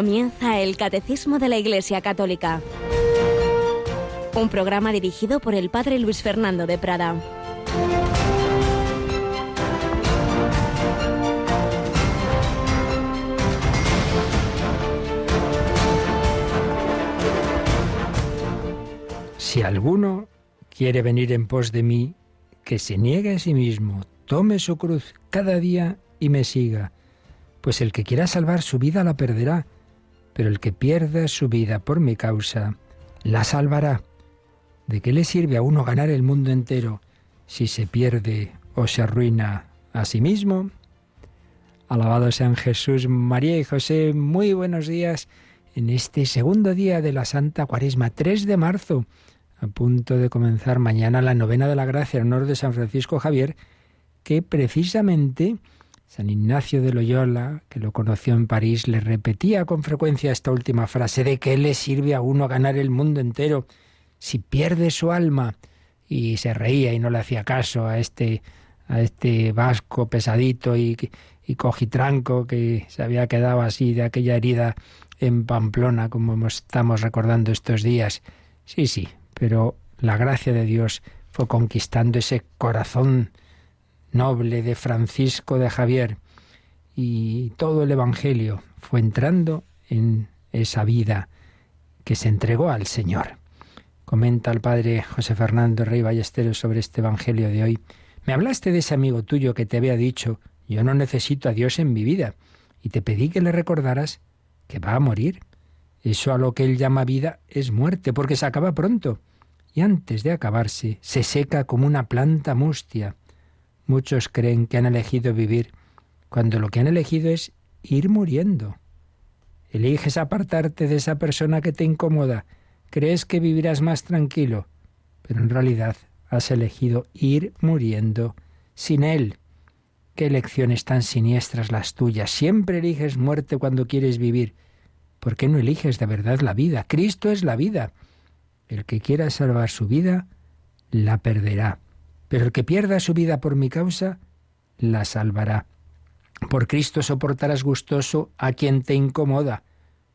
Comienza el Catecismo de la Iglesia Católica. Un programa dirigido por el Padre Luis Fernando de Prada. Si alguno quiere venir en pos de mí, que se niegue a sí mismo, tome su cruz cada día y me siga. Pues el que quiera salvar su vida la perderá, pero el que pierda su vida por mi causa, la salvará. ¿De qué le sirve a uno ganar el mundo entero si se pierde o se arruina a sí mismo? Alabado sean Jesús, María y José, muy buenos días en este segundo día de la Santa Cuaresma, 3 de marzo, a punto de comenzar mañana la novena de la gracia en honor de San Francisco Javier, que precisamente San Ignacio de Loyola, que lo conoció en París, le repetía con frecuencia esta última frase, ¿de qué le sirve a uno ganar el mundo entero si pierde su alma? Y se reía y no le hacía caso a este, a este vasco pesadito y, y cojitranco que se había quedado así de aquella herida en Pamplona, como estamos recordando estos días. Sí, sí, pero la gracia de Dios fue conquistando ese corazón noble de Francisco de Javier y todo el Evangelio fue entrando en esa vida que se entregó al Señor. Comenta el padre José Fernando Rey Ballesteros sobre este Evangelio de hoy. Me hablaste de ese amigo tuyo que te había dicho, yo no necesito a Dios en mi vida, y te pedí que le recordaras que va a morir. Eso a lo que él llama vida es muerte, porque se acaba pronto, y antes de acabarse se seca como una planta mustia. Muchos creen que han elegido vivir cuando lo que han elegido es ir muriendo. Eliges apartarte de esa persona que te incomoda, crees que vivirás más tranquilo, pero en realidad has elegido ir muriendo sin él. Qué elecciones tan siniestras las tuyas. Siempre eliges muerte cuando quieres vivir. ¿Por qué no eliges de verdad la vida? Cristo es la vida. El que quiera salvar su vida, la perderá pero el que pierda su vida por mi causa, la salvará. Por Cristo soportarás gustoso a quien te incomoda.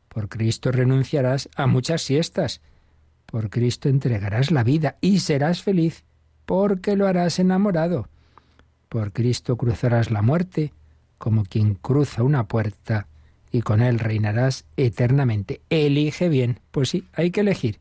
Por Cristo renunciarás a muchas siestas. Por Cristo entregarás la vida y serás feliz, porque lo harás enamorado. Por Cristo cruzarás la muerte como quien cruza una puerta y con él reinarás eternamente. Elige bien. Pues sí, hay que elegir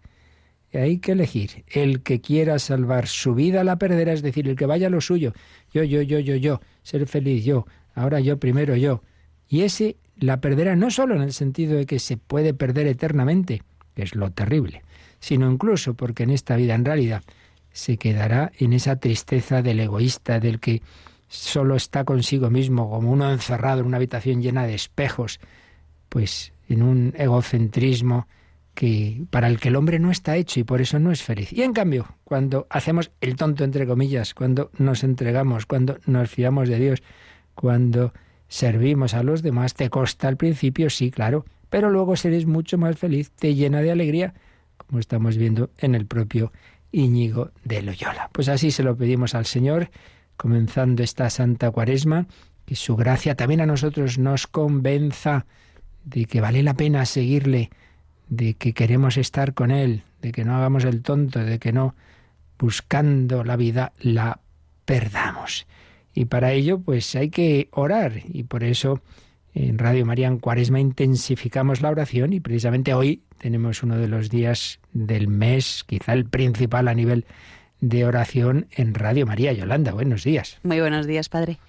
hay que elegir. El que quiera salvar su vida la perderá, es decir, el que vaya a lo suyo. Yo, yo, yo, yo, yo, ser feliz yo, ahora yo, primero yo. Y ese la perderá no solo en el sentido de que se puede perder eternamente, que es lo terrible, sino incluso porque en esta vida en realidad se quedará en esa tristeza del egoísta, del que solo está consigo mismo, como uno encerrado en una habitación llena de espejos, pues en un egocentrismo que para el que el hombre no está hecho y por eso no es feliz. Y en cambio, cuando hacemos el tonto entre comillas, cuando nos entregamos, cuando nos fiamos de Dios, cuando servimos a los demás, te costa al principio, sí, claro, pero luego seres mucho más feliz, te llena de alegría, como estamos viendo en el propio Íñigo de Loyola. Pues así se lo pedimos al Señor, comenzando esta Santa Cuaresma, que su gracia también a nosotros nos convenza de que vale la pena seguirle, de que queremos estar con Él, de que no hagamos el tonto, de que no buscando la vida la perdamos. Y para ello, pues hay que orar. Y por eso en Radio María en Cuaresma intensificamos la oración y precisamente hoy tenemos uno de los días del mes, quizá el principal a nivel de oración en Radio María. Yolanda, buenos días. Muy buenos días, Padre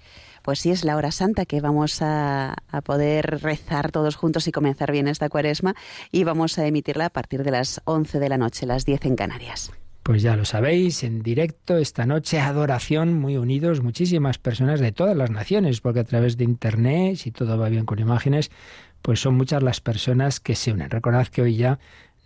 pues sí es la hora santa que vamos a, poder rezar todos juntos y comenzar bien esta cuaresma y vamos a emitirla a partir de las 11 de la noche, las 10 en Canarias. Pues ya lo sabéis, en directo esta noche, adoración, muy unidos, muchísimas personas de todas las naciones, porque a través de Internet, si todo va bien con imágenes, pues son muchas las personas que se unen. Recordad que hoy ya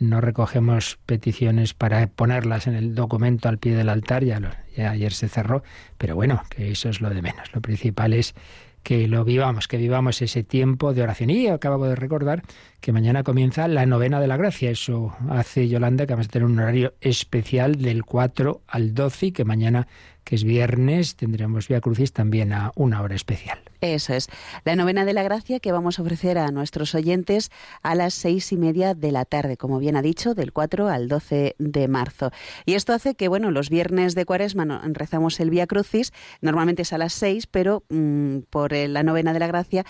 no recogemos peticiones para ponerlas en el documento al pie del altar, ya, ayer se cerró, pero bueno, que eso es lo de menos. Lo principal es que lo vivamos, que vivamos ese tiempo de oración. Y acabo de recordar que mañana comienza la novena de la gracia. Eso hace Yolanda que vamos a tener un horario especial del 4 al 12 y que mañana que es viernes, tendremos Vía Crucis también a una hora especial. Eso es. La novena de la gracia que vamos a ofrecer a nuestros oyentes a las seis y media de la tarde, como bien ha dicho, del 4 al 12 de marzo. Y esto hace que, bueno, los viernes de cuaresma rezamos el Vía Crucis, normalmente es a las seis, pero mm, por la novena de la gracia,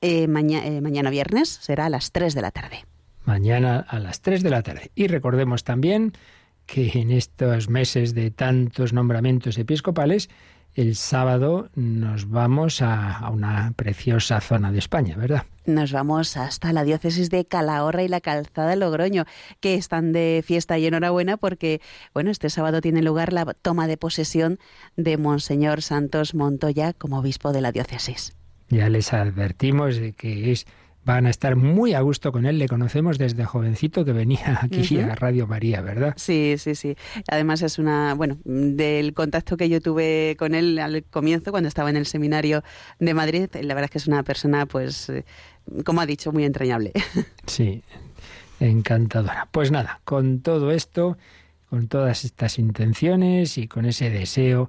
eh, eh, mañana viernes será a las tres de la tarde. Mañana a las tres de la tarde. Y recordemos también que en estos meses de tantos nombramientos episcopales, el sábado nos vamos a, una preciosa zona de España, ¿verdad? Nos vamos hasta la diócesis de Calahorra y la Calzada de Logroño, que están de fiesta y enhorabuena porque, bueno, este sábado tiene lugar la toma de posesión de Monseñor Santos Montoya como obispo de la diócesis. Ya les advertimos de que es van a estar muy a gusto con él. Le conocemos desde jovencito que venía aquí a Radio María, ¿verdad? Sí, sí, sí. Además es una, bueno, del contacto que yo tuve con él al comienzo, cuando estaba en el seminario de Madrid, la verdad es que es una persona, pues, eh, como ha dicho, muy entrañable. Sí, encantadora. Pues nada, con todo esto, con todas estas intenciones y con ese deseo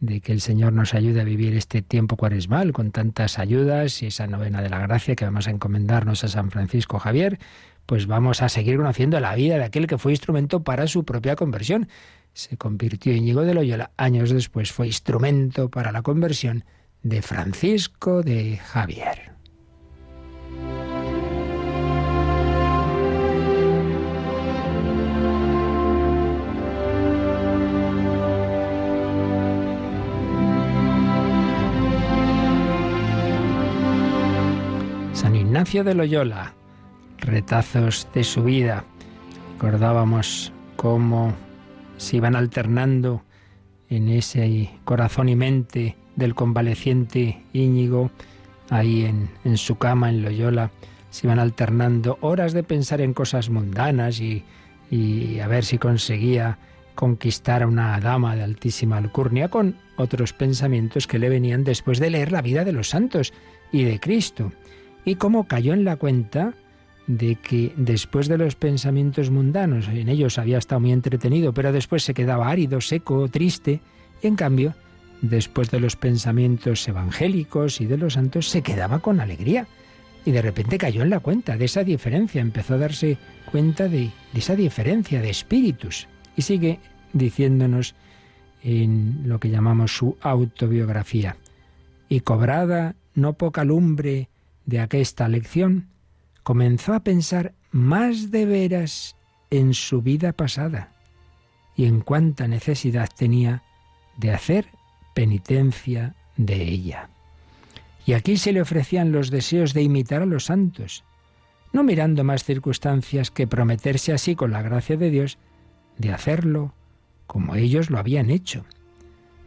de que el Señor nos ayude a vivir este tiempo cuaresmal con tantas ayudas y esa novena de la gracia que vamos a encomendarnos a San Francisco Javier, pues vamos a seguir conociendo la vida de aquel que fue instrumento para su propia conversión. Se convirtió Íñigo de Loyola, años después fue instrumento para la conversión de Francisco de Javier. Ignacio de Loyola, retazos de su vida. Recordábamos cómo se iban alternando en ese corazón y mente del convaleciente Íñigo, ahí en, en, su cama en Loyola, se iban alternando horas de pensar en cosas mundanas y, y a ver si conseguía conquistar a una dama de altísima alcurnia con otros pensamientos que le venían después de leer la vida de los santos y de Cristo y cómo cayó en la cuenta de que después de los pensamientos mundanos, en ellos había estado muy entretenido, pero después se quedaba árido, seco, triste, y en cambio, después de los pensamientos evangélicos y de los santos, se quedaba con alegría. Y de repente cayó en la cuenta de esa diferencia, empezó a darse cuenta de, de esa diferencia de espíritus. Y sigue diciéndonos en lo que llamamos su autobiografía. Y cobrada no poca lumbre de aquesta lección, comenzó a pensar más de veras en su vida pasada y en cuánta necesidad tenía de hacer penitencia de ella. Y aquí se le ofrecían los deseos de imitar a los santos, no mirando más circunstancias que prometerse así con la gracia de Dios de hacerlo como ellos lo habían hecho.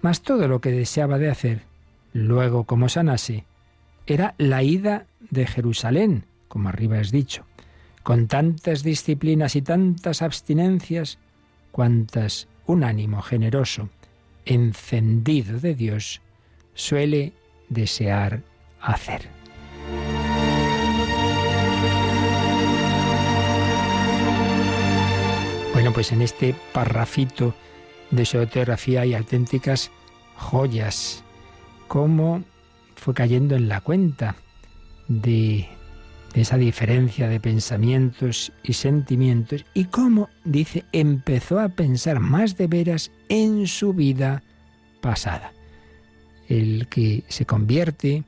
Mas todo lo que deseaba de hacer, luego como sanase, era la ida de Jerusalén, como arriba es dicho, con tantas disciplinas y tantas abstinencias, cuantas un ánimo generoso, encendido de Dios, suele desear hacer. Bueno, pues en este parrafito de su autografía hay auténticas joyas, como fue cayendo en la cuenta de, esa diferencia de pensamientos y sentimientos y cómo, dice, empezó a pensar más de veras en su vida pasada. El que se convierte,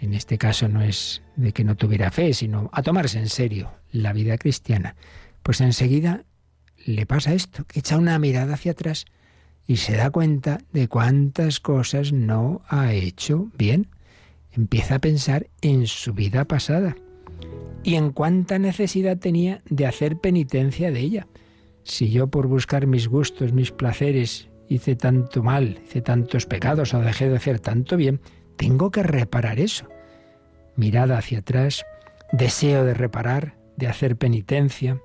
en este caso no es de que no tuviera fe, sino a tomarse en serio la vida cristiana, pues enseguida le pasa esto, que echa una mirada hacia atrás y se da cuenta de cuántas cosas no ha hecho bien. Empieza a pensar en su vida pasada y en cuánta necesidad tenía de hacer penitencia de ella. Si yo por buscar mis gustos, mis placeres, hice tanto mal, hice tantos pecados o dejé de hacer tanto bien, tengo que reparar eso. Mirada hacia atrás, deseo de reparar, de hacer penitencia.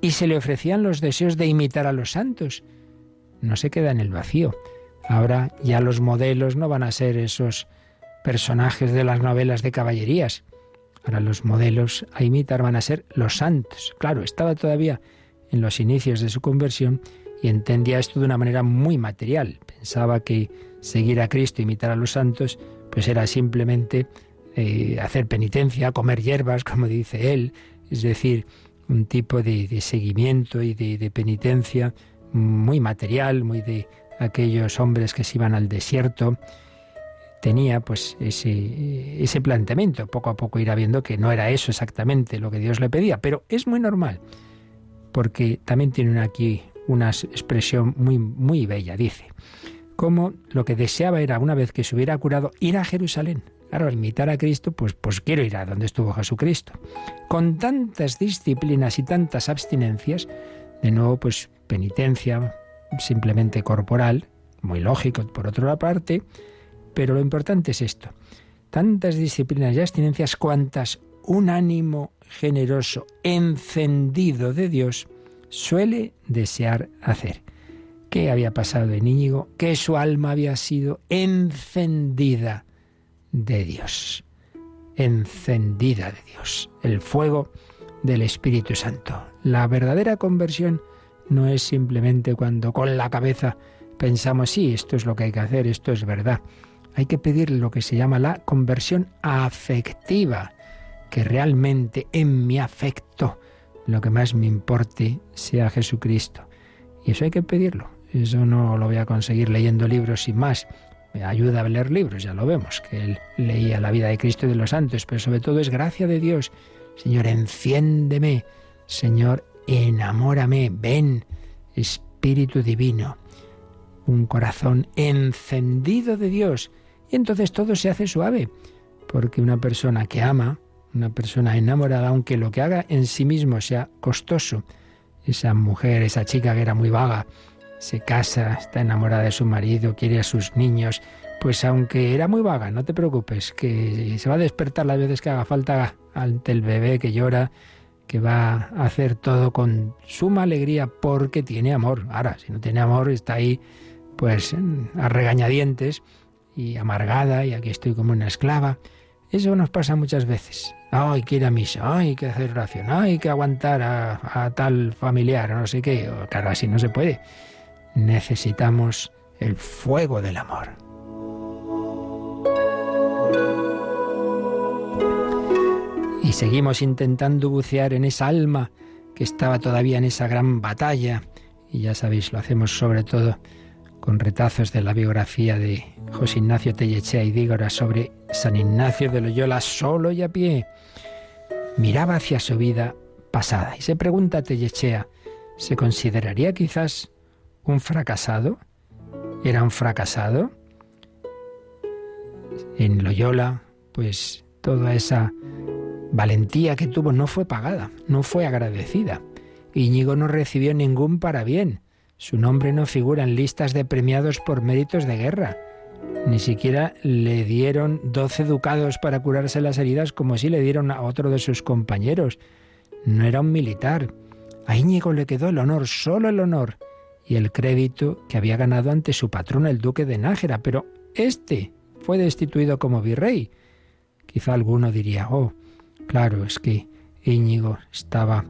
Y se le ofrecían los deseos de imitar a los santos no se queda en el vacío. Ahora ya los modelos no van a ser esos personajes de las novelas de caballerías. Ahora los modelos a imitar van a ser los santos. Claro, estaba todavía en los inicios de su conversión y entendía esto de una manera muy material. Pensaba que seguir a Cristo, imitar a los santos, pues era simplemente eh, hacer penitencia, comer hierbas, como dice él, es decir, un tipo de, seguimiento y de, penitencia muy material, muy de aquellos hombres que se iban al desierto. Tenía pues ese, ese planteamiento, poco a poco irá viendo que no era eso exactamente lo que Dios le pedía, pero es muy normal, porque también tiene aquí una expresión muy, muy bella, dice, como lo que deseaba era, una vez que se hubiera curado, ir a Jerusalén. Claro, imitar a Cristo, pues, pues quiero ir a donde estuvo Jesucristo. Con tantas disciplinas y tantas abstinencias, de nuevo, pues penitencia simplemente corporal, muy lógico por otra parte, pero lo importante es esto. Tantas disciplinas y abstinencias cuantas un ánimo generoso, encendido de Dios, suele desear hacer. ¿Qué había pasado en Íñigo? Que su alma había sido encendida de Dios. Encendida de Dios. El fuego del Espíritu Santo. La verdadera conversión no es simplemente cuando con la cabeza pensamos, sí, esto es lo que hay que hacer, esto es verdad. Hay que pedir lo que se llama la conversión afectiva, que realmente en mi afecto lo que más me importe sea Jesucristo. Y eso hay que pedirlo. Eso no lo voy a conseguir leyendo libros sin más. Me ayuda a leer libros, ya lo vemos, que él leía la vida de Cristo y de los santos, pero sobre todo es gracia de Dios. Señor, enciéndeme. Señor, enamórame. Ven, Espíritu Divino. Un corazón encendido de Dios. Y entonces todo se hace suave, porque una persona que ama, una persona enamorada, aunque lo que haga en sí mismo sea costoso. Esa mujer, esa chica que era muy vaga, se casa, está enamorada de su marido, quiere a sus niños, pues aunque era muy vaga, no te preocupes, que se va a despertar las veces que haga falta ante el bebé que llora, que va a hacer todo con suma alegría porque tiene amor. Ahora, si no tiene amor, está ahí pues a regañadientes y amargada y aquí estoy como una esclava. Eso nos pasa muchas veces. Ay, que ir a misa, ay, que hacer oración, ay, que aguantar a, tal familiar, no sé qué. Claro, así no se puede. Necesitamos el fuego del amor. Seguimos intentando bucear en esa alma que estaba todavía en esa gran batalla. Y ya sabéis, lo hacemos sobre todo con retazos de la biografía de José Ignacio Tellechea y Dígora sobre San Ignacio de Loyola solo y a pie. Miraba hacia su vida pasada y se pregunta a Tellechea, ¿se consideraría quizás un fracasado? ¿Era un fracasado? En Loyola, pues toda esa valentía que tuvo no fue pagada, no fue agradecida. Íñigo no recibió ningún parabién. Su nombre no figura en listas de premiados por méritos de guerra. Ni siquiera le dieron doce ducados para curarse las heridas como si le dieron a otro de sus compañeros. No era un militar. A Íñigo le quedó el honor, solo el honor, y el crédito que había ganado ante su patrón, el duque de Nájera, pero este fue destituido como virrey. Quizá alguno diría, oh, claro, es que Íñigo estaba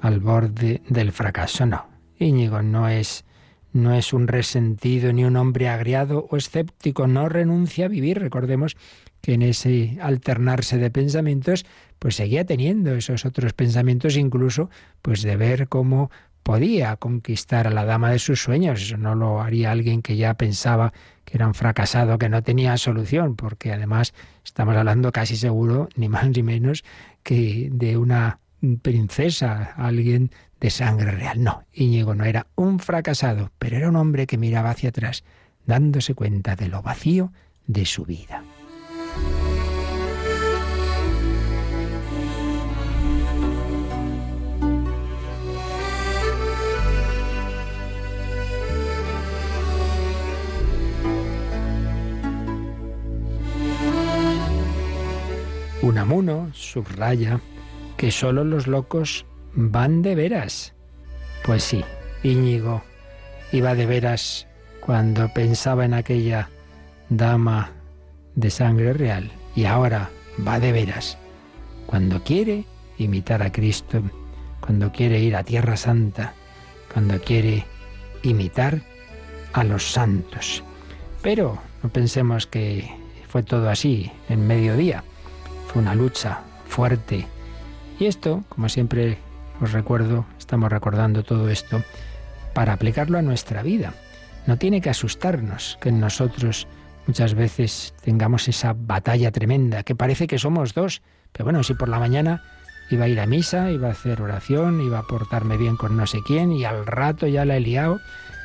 al borde del fracaso. No, Íñigo no es no es un resentido ni un hombre agriado o escéptico, no renuncia a vivir. Recordemos que en ese alternarse de pensamientos, pues seguía teniendo esos otros pensamientos, incluso pues de ver cómo podía conquistar a la dama de sus sueños. Eso no lo haría alguien que ya pensaba que era un fracasado, que no tenía solución, porque además estamos hablando casi seguro, ni más ni menos, que de una princesa, alguien de sangre real. No, Íñigo no era un fracasado, pero era un hombre que miraba hacia atrás, dándose cuenta de lo vacío de su vida. Unamuno subraya que solo los locos van de veras. Pues sí, Íñigo iba de veras cuando pensaba en aquella dama de sangre real y ahora va de veras cuando quiere imitar a Cristo, cuando quiere ir a Tierra Santa, cuando quiere imitar a los santos. Pero no pensemos que fue todo así en mediodía. Fue una lucha fuerte. Y esto, como siempre os recuerdo, estamos recordando todo esto para aplicarlo a nuestra vida. No tiene que asustarnos que nosotros muchas veces tengamos esa batalla tremenda, que parece que somos dos. Pero bueno, si por la mañana iba a ir a misa, iba a hacer oración, iba a portarme bien con no sé quién, y al rato ya la he liado,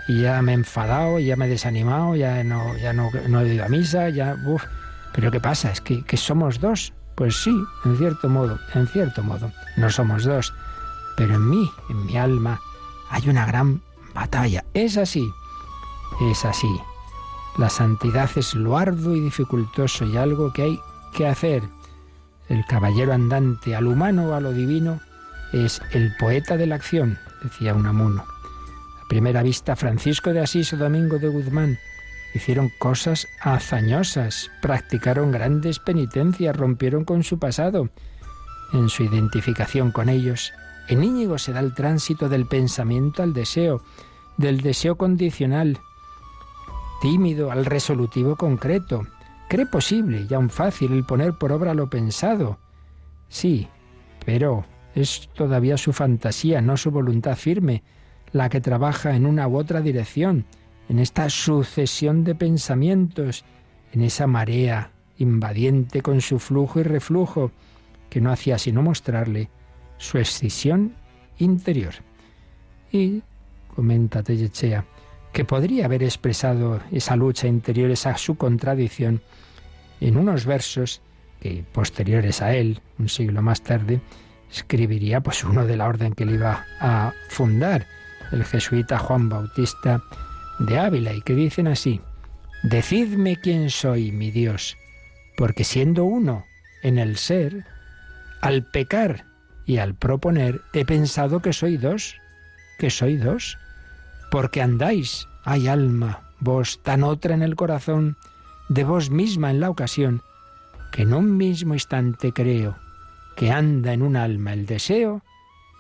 y ya me he enfadado, ya me he desanimado, ya no, ya no, no he ido a misa, ya... Uf. Pero ¿qué pasa? ¿Es que, que somos dos? Pues sí, en cierto modo, en cierto modo, no somos dos. Pero en mí, en mi alma, hay una gran batalla. Es así, es así. La santidad es lo arduo y dificultoso y algo que hay que hacer. El caballero andante al humano o a lo divino es el poeta de la acción, decía Unamuno. A primera vista, Francisco de Asís o Domingo de Guzmán hicieron cosas hazañosas, practicaron grandes penitencias, rompieron con su pasado. En su identificación con ellos, en Íñigo se da el tránsito del pensamiento al deseo, del deseo condicional, tímido al resolutivo concreto. Cree posible y aún fácil el poner por obra lo pensado. Sí, pero es todavía su fantasía, no su voluntad firme, la que trabaja en una u otra dirección, en esta sucesión de pensamientos, en esa marea invadiente con su flujo y reflujo, que no hacía sino mostrarle su escisión interior. Y, comenta Tellechea, que podría haber expresado esa lucha interior, esa su contradicción, en unos versos que posteriores a él, un siglo más tarde, escribiría pues uno de la orden que le iba a fundar, el jesuita Juan Bautista de Ávila, y que dicen así, Decidme quién soy, mi Dios, porque siendo uno en el ser, al pecar y al proponer he pensado que soy dos, que soy dos porque andáis, hay alma, vos tan otra en el corazón, de vos misma en la ocasión, que en un mismo instante creo que anda en un alma el deseo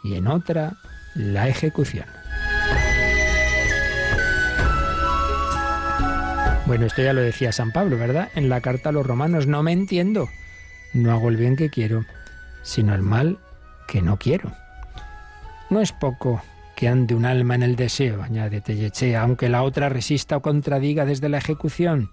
y en otra la ejecución. Bueno, esto ya lo decía San Pablo, ¿verdad? En la carta a los romanos, no me entiendo. No hago el bien que quiero, sino el mal que no quiero. No es poco que ande un alma en el deseo, añade Tellechea, aunque la otra resista o contradiga desde la ejecución.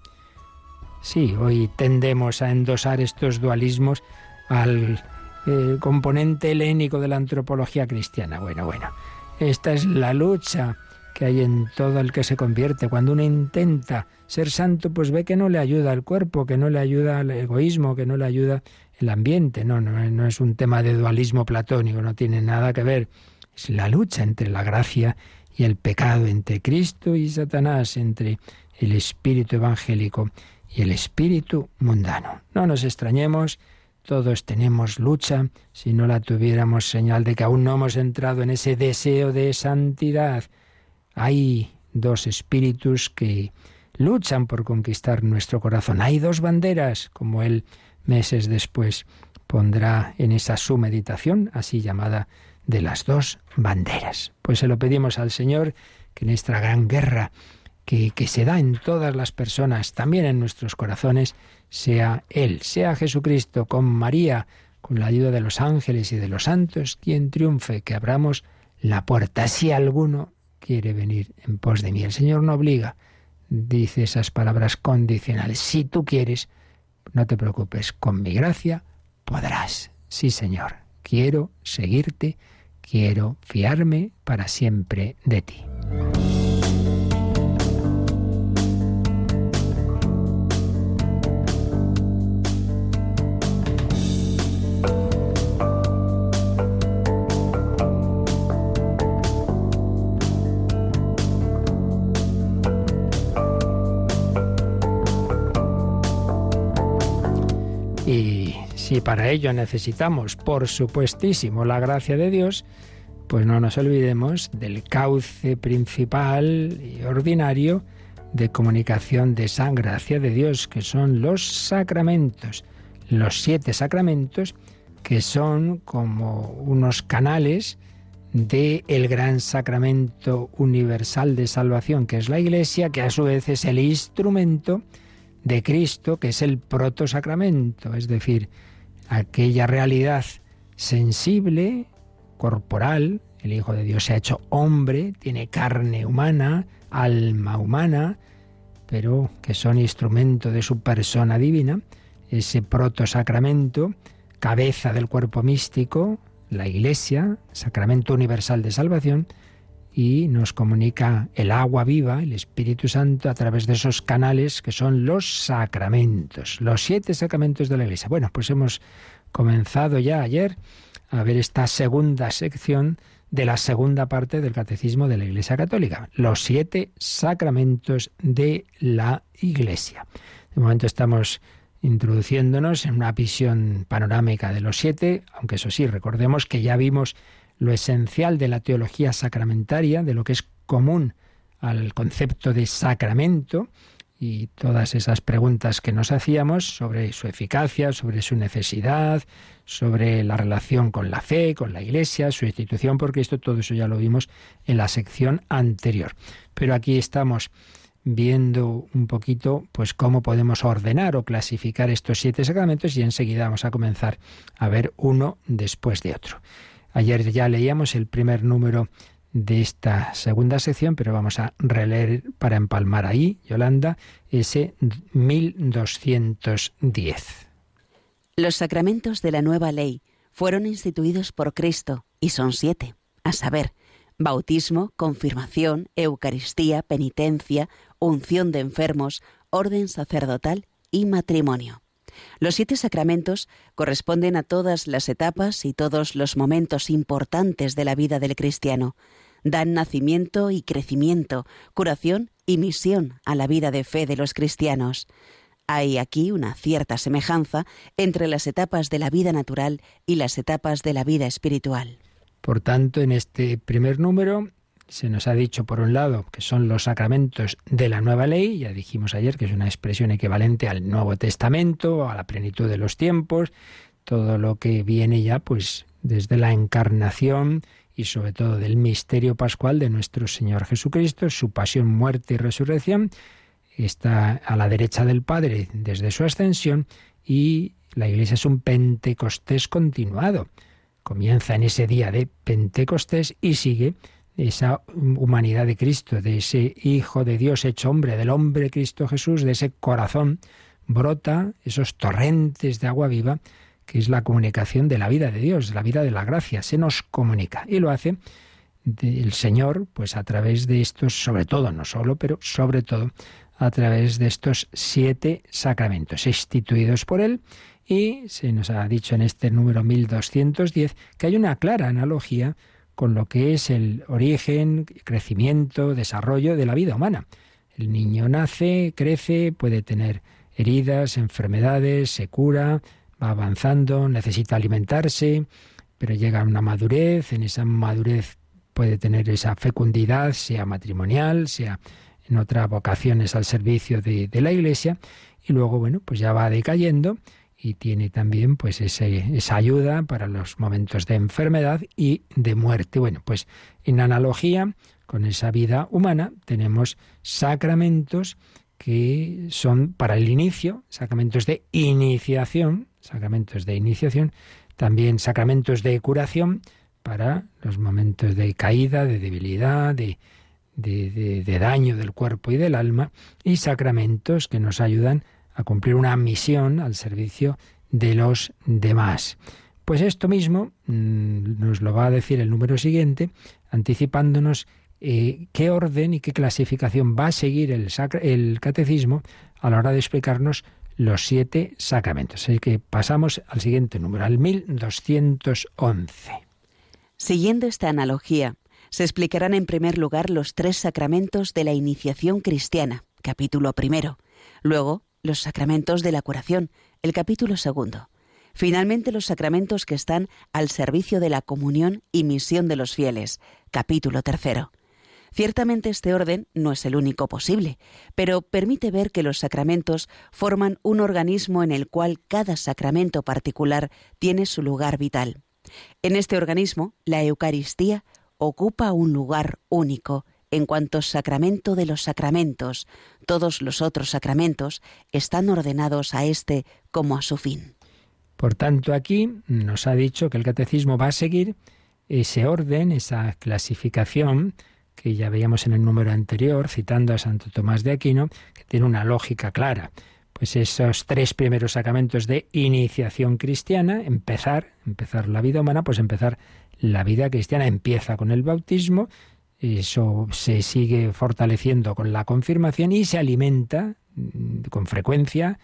Sí, hoy tendemos a endosar estos dualismos al eh, componente helénico de la antropología cristiana. Bueno, bueno, esta es la lucha que hay en todo el que se convierte. Cuando uno intenta ser santo, pues ve que no le ayuda al cuerpo, que no le ayuda al egoísmo, que no le ayuda el ambiente. No, no, no es un tema de dualismo platónico, no tiene nada que ver es la lucha entre la gracia y el pecado, entre Cristo y Satanás, entre el espíritu evangélico y el espíritu mundano. No nos extrañemos, todos tenemos lucha, si no la tuviéramos señal de que aún no hemos entrado en ese deseo de santidad. Hay dos espíritus que luchan por conquistar nuestro corazón. Hay dos banderas, como él meses después pondrá en esa su meditación, así llamada de las dos banderas. Pues se lo pedimos al Señor que en esta gran guerra que, que, se da en todas las personas, también en nuestros corazones, sea Él, sea Jesucristo, con María, con la ayuda de los ángeles y de los santos, quien triunfe, que abramos la puerta. Si alguno quiere venir en pos de mí, el Señor no obliga, dice esas palabras condicionales. Si tú quieres, no te preocupes, con mi gracia podrás. Sí, Señor, quiero seguirte quiero fiarme para siempre de ti. Si para ello necesitamos, por supuestísimo, la gracia de Dios, pues no nos olvidemos del cauce principal y ordinario de comunicación de esa gracia de Dios, que son los sacramentos, los siete sacramentos, que son como unos canales de gran sacramento universal de salvación, que es la Iglesia, que a su vez es el instrumento de Cristo, que es el protosacramento, es decir, aquella realidad sensible, corporal, el Hijo de Dios se ha hecho hombre, tiene carne humana, alma humana, pero que son instrumento de su persona divina, ese protosacramento, cabeza del cuerpo místico, la Iglesia, sacramento universal de salvación, y nos comunica el agua viva, el Espíritu Santo, a través de esos canales que son los sacramentos, los siete sacramentos de la Iglesia. Bueno, pues hemos comenzado ya ayer a ver esta segunda sección de la segunda parte del Catecismo de la Iglesia Católica, los siete sacramentos de la Iglesia. De momento estamos introduciéndonos en una visión panorámica de los siete, aunque eso sí, recordemos que ya vimos lo esencial de la teología sacramentaria, de lo que es común al concepto de sacramento y todas esas preguntas que nos hacíamos sobre su eficacia, sobre su necesidad, sobre la relación con la fe, con la Iglesia, su institución, porque esto todo eso ya lo vimos en la sección anterior. Pero aquí estamos viendo un poquito pues cómo podemos ordenar o clasificar estos siete sacramentos y enseguida vamos a comenzar a ver uno después de otro. Ayer ya leíamos el primer número de esta segunda sección, pero vamos a releer para empalmar ahí, Yolanda, ese 1210. Los sacramentos de la nueva ley fueron instituidos por Cristo y son siete, a saber, bautismo, confirmación, Eucaristía, penitencia, unción de enfermos, orden sacerdotal y matrimonio. Los siete sacramentos corresponden a todas las etapas y todos los momentos importantes de la vida del cristiano. Dan nacimiento y crecimiento, curación y misión a la vida de fe de los cristianos. Hay aquí una cierta semejanza entre las etapas de la vida natural y las etapas de la vida espiritual. Por tanto, en este primer número se nos ha dicho, por un lado, que son los sacramentos de la nueva ley, ya dijimos ayer que es una expresión equivalente al Nuevo Testamento, a la plenitud de los tiempos, todo lo que viene ya, pues, desde la encarnación y sobre todo del misterio pascual de nuestro Señor Jesucristo, su pasión, muerte y resurrección, está a la derecha del Padre desde su ascensión y la Iglesia es un Pentecostés continuado. Comienza en ese día de Pentecostés y sigue esa humanidad de Cristo, de ese Hijo de Dios hecho hombre, del hombre Cristo Jesús, de ese corazón, brota esos torrentes de agua viva, que es la comunicación de la vida de Dios, la vida de la gracia, se nos comunica. Y lo hace el Señor, pues a través de estos, sobre todo, no solo, pero sobre todo, a través de estos siete sacramentos instituidos por Él. Y se nos ha dicho en este número 1210 que hay una clara analogía con lo que es el origen, crecimiento, desarrollo de la vida humana. El niño nace, crece, puede tener heridas, enfermedades, se cura, va avanzando, necesita alimentarse, pero llega a una madurez, en esa madurez puede tener esa fecundidad, sea matrimonial, sea en otras vocaciones al servicio de, la Iglesia, y luego, bueno, pues ya va decayendo y tiene también pues esa ayuda para los momentos de enfermedad y de muerte. Bueno, pues en analogía con esa vida humana tenemos sacramentos que son para el inicio, sacramentos de iniciación, sacramentos de iniciación, también sacramentos de curación para los momentos de caída, de debilidad, de, de, de daño del cuerpo y del alma, y sacramentos que nos ayudan a cumplir una misión al servicio de los demás. Pues esto mismo mm, nos lo va a decir el número siguiente, anticipándonos eh, qué orden y qué clasificación va a seguir el, el catecismo a la hora de explicarnos los siete sacramentos. Así que pasamos al siguiente número, al 1211. Siguiendo esta analogía, se explicarán en primer lugar los tres sacramentos de la iniciación cristiana, capítulo primero. Luego, los sacramentos de la curación, el capítulo segundo. Finalmente, los sacramentos que están al servicio de la comunión y misión de los fieles, capítulo tercero. Ciertamente este orden no es el único posible, pero permite ver que los sacramentos forman un organismo en el cual cada sacramento particular tiene su lugar vital. En este organismo, la Eucaristía ocupa un lugar único en cuanto sacramento de los sacramentos. Todos los otros sacramentos están ordenados a éste como a su fin. Por tanto, aquí nos ha dicho que el catecismo va a seguir ese orden, esa clasificación que ya veíamos en el número anterior, citando a Santo Tomás de Aquino, que tiene una lógica clara. Pues esos tres primeros sacramentos de iniciación cristiana, empezar, empezar la vida humana, pues empezar la vida cristiana empieza con el bautismo, eso se sigue fortaleciendo con la confirmación y se alimenta mm, con frecuencia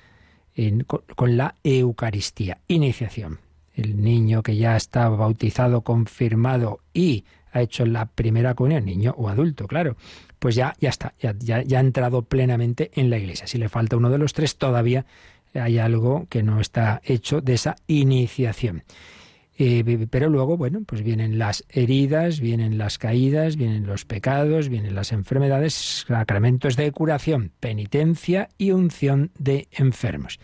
con, la Eucaristía, iniciación. El niño que ya está bautizado, confirmado y ha hecho la primera comunión, niño o adulto, claro, pues ya, ya está, ya, ya ha entrado plenamente en la iglesia. Si le falta uno de los tres, todavía hay algo que no está hecho de esa iniciación. Eh, pero luego, bueno, pues vienen las heridas, vienen las caídas, vienen los pecados, vienen las enfermedades, sacramentos de curación, penitencia y unción de enfermos.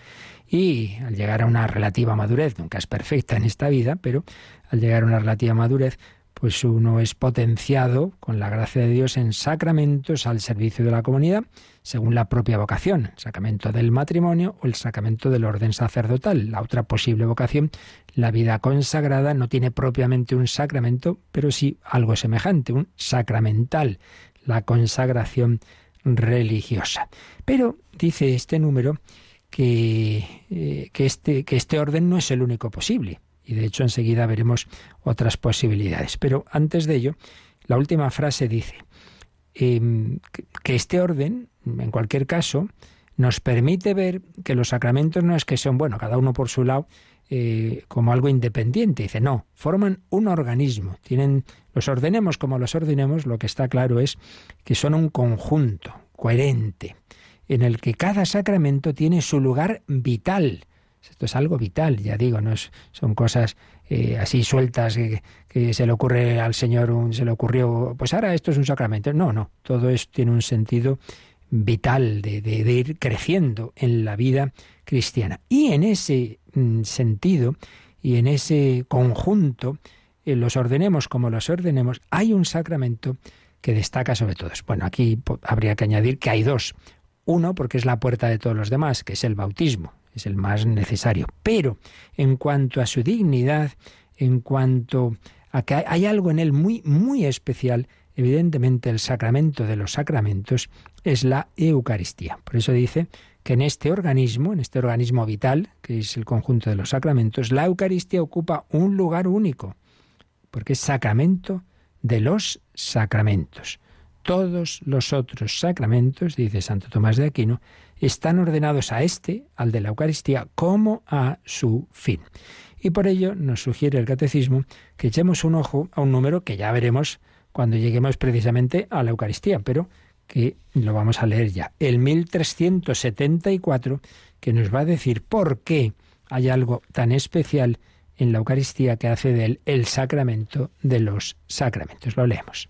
Y al llegar a una relativa madurez, nunca es perfecta en esta vida, pero al llegar a una relativa madurez, pues uno es potenciado con la gracia de Dios en sacramentos al servicio de la comunidad, según la propia vocación, el sacramento del matrimonio o el sacramento del orden sacerdotal. La otra posible vocación, la vida consagrada, no tiene propiamente un sacramento, pero sí algo semejante, un sacramental, la consagración religiosa. Pero dice este número que, eh, este, que este orden no es el único posible y de hecho enseguida veremos otras posibilidades. Pero antes de ello, la última frase dice em, que este orden, en cualquier caso, nos permite ver que los sacramentos no es que son, bueno, cada uno por su lado, eh, como algo independiente. Dice, no, forman un organismo. Tienen, los ordenemos como los ordenemos, lo que está claro es que son un conjunto coherente, en el que cada sacramento tiene su lugar vital esto es algo vital, ya digo, no son cosas eh, así sueltas que, se le ocurre al Señor, se le ocurrió, pues ahora esto es un sacramento. No, no, todo esto tiene un sentido vital de, ir creciendo en la vida cristiana. Y en ese mm, sentido y en ese conjunto, eh, los ordenemos como los ordenemos, hay un sacramento que destaca sobre todos. Bueno, aquí habría que añadir que hay dos. Uno, porque es la puerta de todos los demás, que es el bautismo es el más necesario. Pero en cuanto a su dignidad, en cuanto a que hay algo en él muy, muy especial, evidentemente el sacramento de los sacramentos es la Eucaristía. Por eso dice que en este organismo, en este organismo vital, que es el conjunto de los sacramentos, la Eucaristía ocupa un lugar único, porque es sacramento de los sacramentos. Todos los otros sacramentos, dice Santo Tomás de Aquino, están ordenados a este, al de la Eucaristía, como a su fin. Y por ello nos sugiere el Catecismo que echemos un ojo a un número que ya veremos cuando lleguemos precisamente a la Eucaristía, pero que lo vamos a leer ya. El 1374, que nos va a decir por qué hay algo tan especial en la Eucaristía que hace de él el sacramento de los sacramentos. Lo leemos.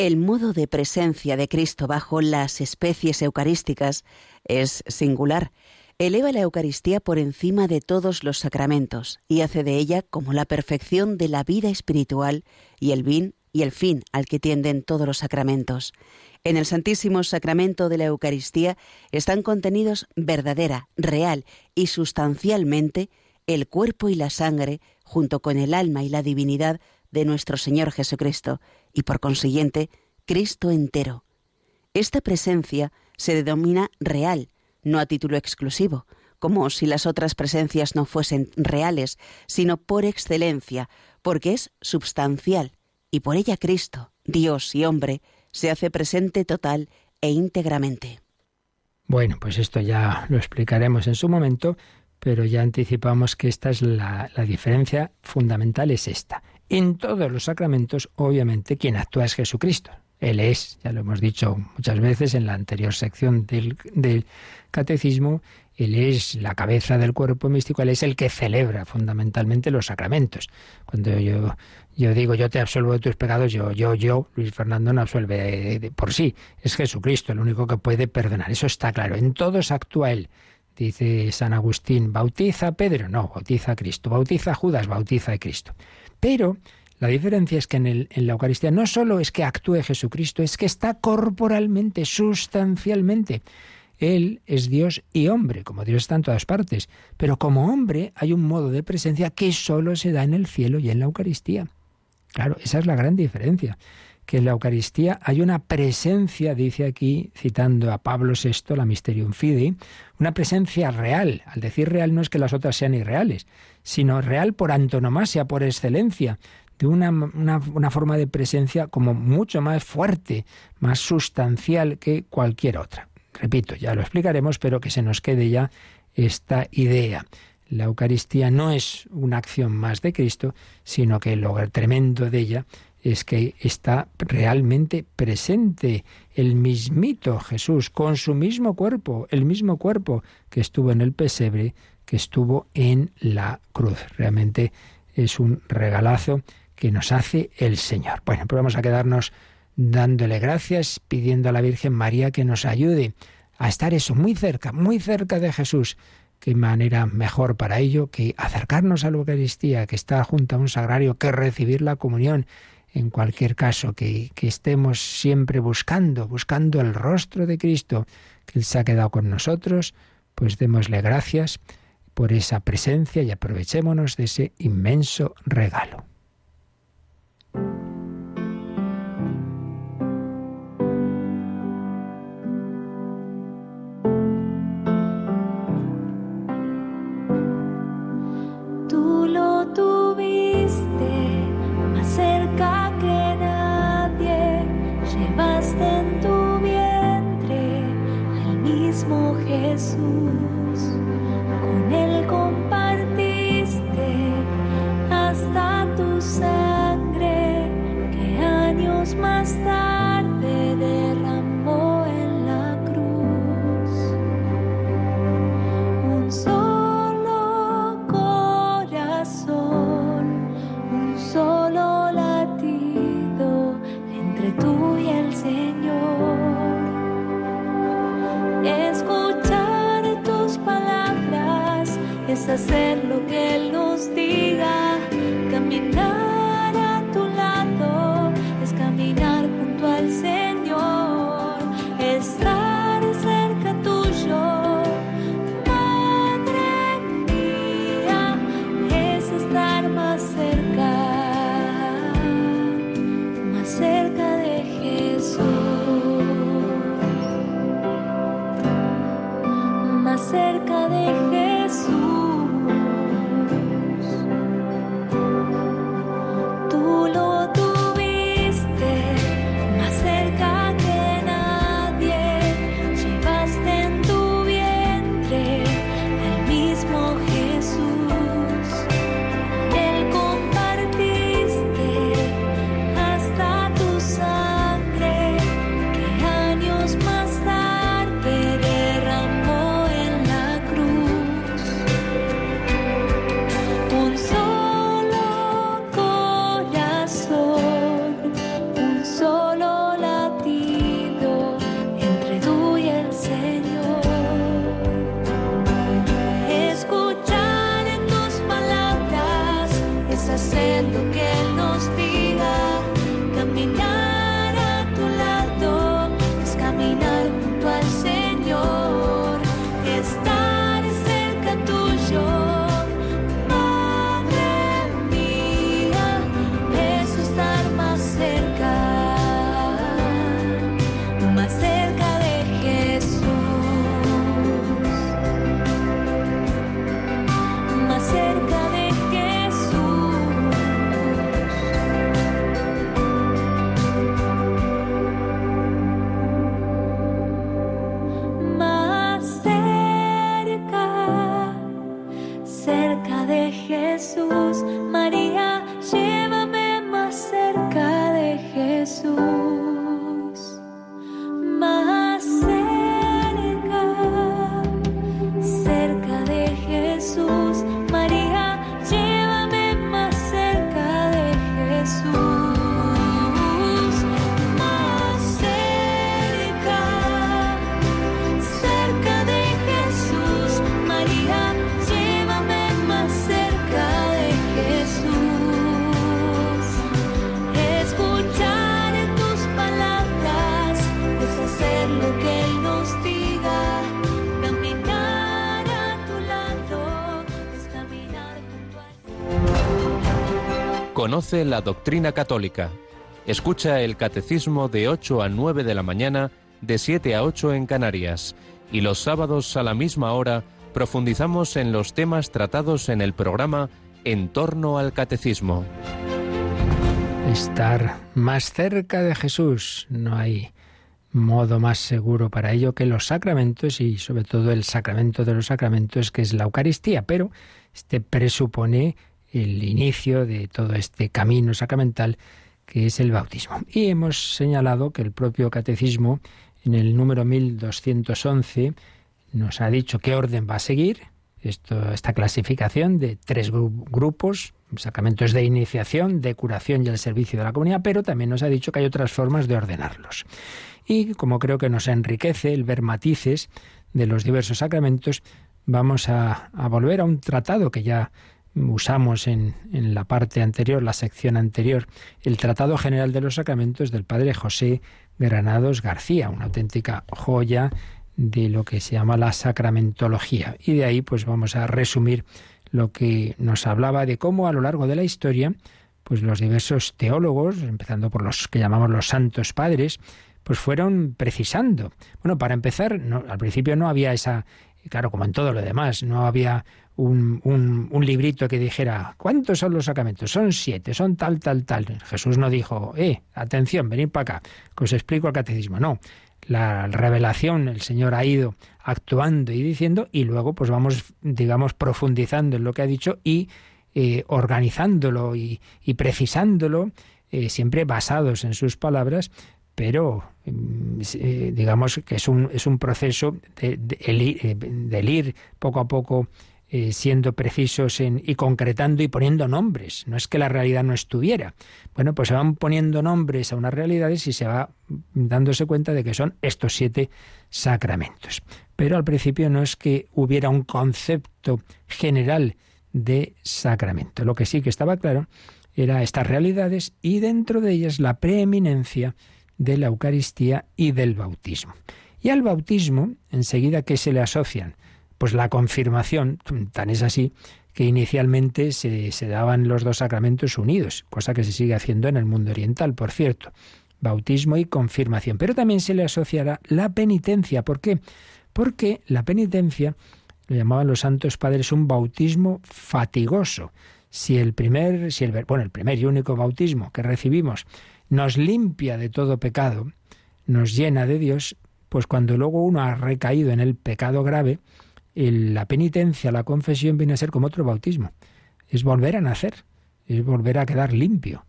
El modo de presencia de Cristo bajo las especies eucarísticas es singular. Eleva la Eucaristía por encima de todos los sacramentos y hace de ella como la perfección de la vida espiritual y el bien y el fin al que tienden todos los sacramentos. En el Santísimo Sacramento de la Eucaristía están contenidos verdadera, real y sustancialmente el cuerpo y la sangre, junto con el alma y la divinidad de nuestro Señor Jesucristo, y por consiguiente Cristo entero. Esta presencia se denomina real, no a título exclusivo, como si las otras presencias no fuesen reales, sino por excelencia, porque es substancial, y por ella Cristo, Dios y hombre, se hace presente total e íntegramente. Bueno, pues esto ya lo explicaremos en su momento, pero ya anticipamos que esta es la, la diferencia fundamental, es esta. En todos los sacramentos, obviamente, quien actúa es Jesucristo. Él es, ya lo hemos dicho muchas veces en la anterior sección del, catecismo, Él es la cabeza del cuerpo místico, Él es el que celebra fundamentalmente los sacramentos. Cuando yo, digo yo te absuelvo de tus pecados, yo, yo, yo, Luis Fernando no absuelve por sí, es Jesucristo el único que puede perdonar, eso está claro, en todos actúa Él. Dice San Agustín, bautiza a Pedro, no, bautiza a Cristo, bautiza a Judas, bautiza a Cristo. Pero La diferencia es que en, el, en la Eucaristía no solo es que actúe Jesucristo, es que está corporalmente, sustancialmente. Él es Dios y hombre, como Dios está en todas partes, pero como hombre hay un modo de presencia que solo se da en el cielo y en la Eucaristía. Claro, esa es la gran diferencia que en la Eucaristía hay una presencia, dice aquí, citando a Pablo VI, la Mysterium Fidei, una presencia real. Al decir real no es que las otras sean irreales, sino real por antonomasia, por excelencia, de una, una, forma de presencia como mucho más fuerte, más sustancial que cualquier otra. Repito, ya lo explicaremos, pero que se nos quede ya esta idea. La Eucaristía no es una acción más de Cristo, sino que lo tremendo de ella es que está realmente presente el mismito Jesús con su mismo cuerpo, el mismo cuerpo que estuvo en el pesebre, que estuvo en la cruz. Realmente es un regalazo que nos hace el Señor. Bueno, pues vamos a quedarnos dándole gracias, pidiendo a la Virgen María que nos ayude a estar eso muy cerca, muy cerca de Jesús. Qué manera mejor para ello que acercarnos a la Eucaristía, que está junto a un sagrario, que recibir la comunión en cualquier caso, que, estemos siempre buscando, buscando el rostro de Cristo, que Él se ha quedado con nosotros, pues démosle gracias por esa presencia y aprovechémonos de ese inmenso regalo. La doctrina católica. Escucha el catecismo de 8 a 9 de la mañana, de 7 a 8 en Canarias. Y los sábados a la misma hora profundizamos en los temas tratados en el programa En torno al catecismo. Estar más cerca de Jesús. No hay modo más seguro para ello que los sacramentos y sobre todo el sacramento de los sacramentos que es la Eucaristía. Pero este presupone el inicio de todo este camino sacramental que es el bautismo. Y hemos señalado que el propio catecismo en el número 1211 nos ha dicho qué orden va a seguir esto, esta clasificación de tres grupos, sacramentos de iniciación, de curación y el servicio de la comunidad, pero también nos ha dicho que hay otras formas de ordenarlos. Y como creo que nos enriquece el ver matices de los diversos sacramentos, vamos a, volver a un tratado que ya usamos en, en, la parte anterior, la sección anterior, el Tratado General de los Sacramentos del padre José Granados García, una auténtica joya de lo que se llama la sacramentología. Y de ahí pues vamos a resumir lo que nos hablaba de cómo a lo largo de la historia pues los diversos teólogos, empezando por los que llamamos los santos padres, pues fueron precisando. Bueno, para empezar, al principio no había esa, claro, como en todo lo demás, no había un, un, librito que dijera, ¿cuántos son los sacramentos? Son siete, son tal, tal, tal. Jesús no dijo, eh, atención, venid para acá, que os explico el catecismo. No, la revelación, el Señor ha ido actuando y diciendo, y luego pues vamos, digamos, profundizando en lo que ha dicho y eh, organizándolo y, precisándolo, eh, siempre basados en sus palabras, pero mm, eh, digamos que es un, es un proceso de, de, ir poco a poco eh, siendo precisos en, y concretando y poniendo nombres. No es que la realidad no estuviera. Bueno, pues se van poniendo nombres a unas realidades y se va dándose cuenta de que son estos siete sacramentos. Pero al principio no es que hubiera un concepto general de sacramento. Lo que sí que estaba claro era estas realidades y dentro de ellas la preeminencia de la Eucaristía y del bautismo. Y al bautismo, enseguida que se le asocian pues la confirmación, tan es así, que inicialmente se, se, daban los dos sacramentos unidos, cosa que se sigue haciendo en el mundo oriental, por cierto, bautismo y confirmación. Pero también se le asociará la penitencia. ¿Por qué? Porque la penitencia, lo llamaban los santos padres, un bautismo fatigoso. Si el primer, si el, bueno, el primer y único bautismo que recibimos nos limpia de todo pecado, nos llena de Dios, pues cuando luego uno ha recaído en el pecado grave, la penitencia, la confesión viene a ser como otro bautismo. Es volver a nacer, es volver a quedar limpio.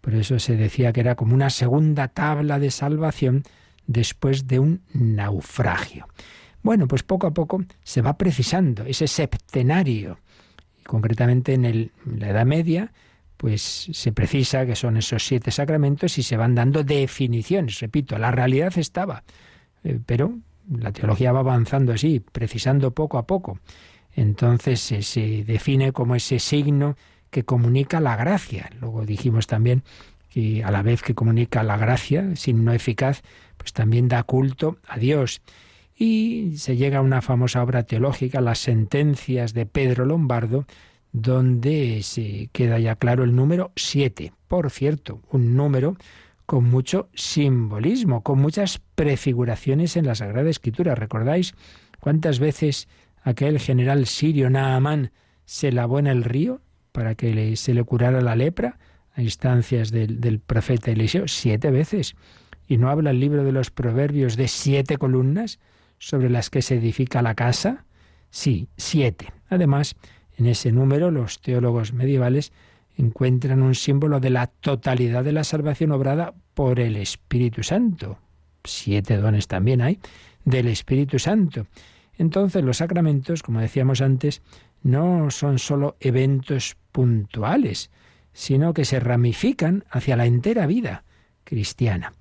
Por eso se decía que era como una segunda tabla de salvación después de un naufragio. Bueno, pues poco a poco se va precisando ese septenario. Y concretamente en, la Edad Media, pues se precisa que son esos siete sacramentos y se van dando definiciones. Repito, la realidad estaba, eh, pero la teología va avanzando así, precisando poco a poco. Entonces se, define como ese signo que comunica la gracia. Luego dijimos también que a la vez que comunica la gracia, signo eficaz, pues también da culto a Dios. Y se llega a una famosa obra teológica, las sentencias de Pedro Lombardo, donde se queda ya claro el número siete. Por cierto, un número con mucho simbolismo, con muchas prefiguraciones en la Sagrada Escritura. ¿Recordáis cuántas veces aquel general sirio Naamán se lavó en el río para que se le curara la lepra a instancias del, del profeta Eliseo? Siete veces. ¿Y no habla el libro de los proverbios de siete columnas sobre las que se edifica la casa? Sí, siete. Además, en ese número los teólogos medievales encuentran un símbolo de la totalidad de la salvación obrada por el Espíritu Santo. Siete dones también hay del Espíritu Santo. Entonces los sacramentos, como decíamos antes, no son sólo eventos puntuales, sino que se ramifican hacia la entera vida cristiana.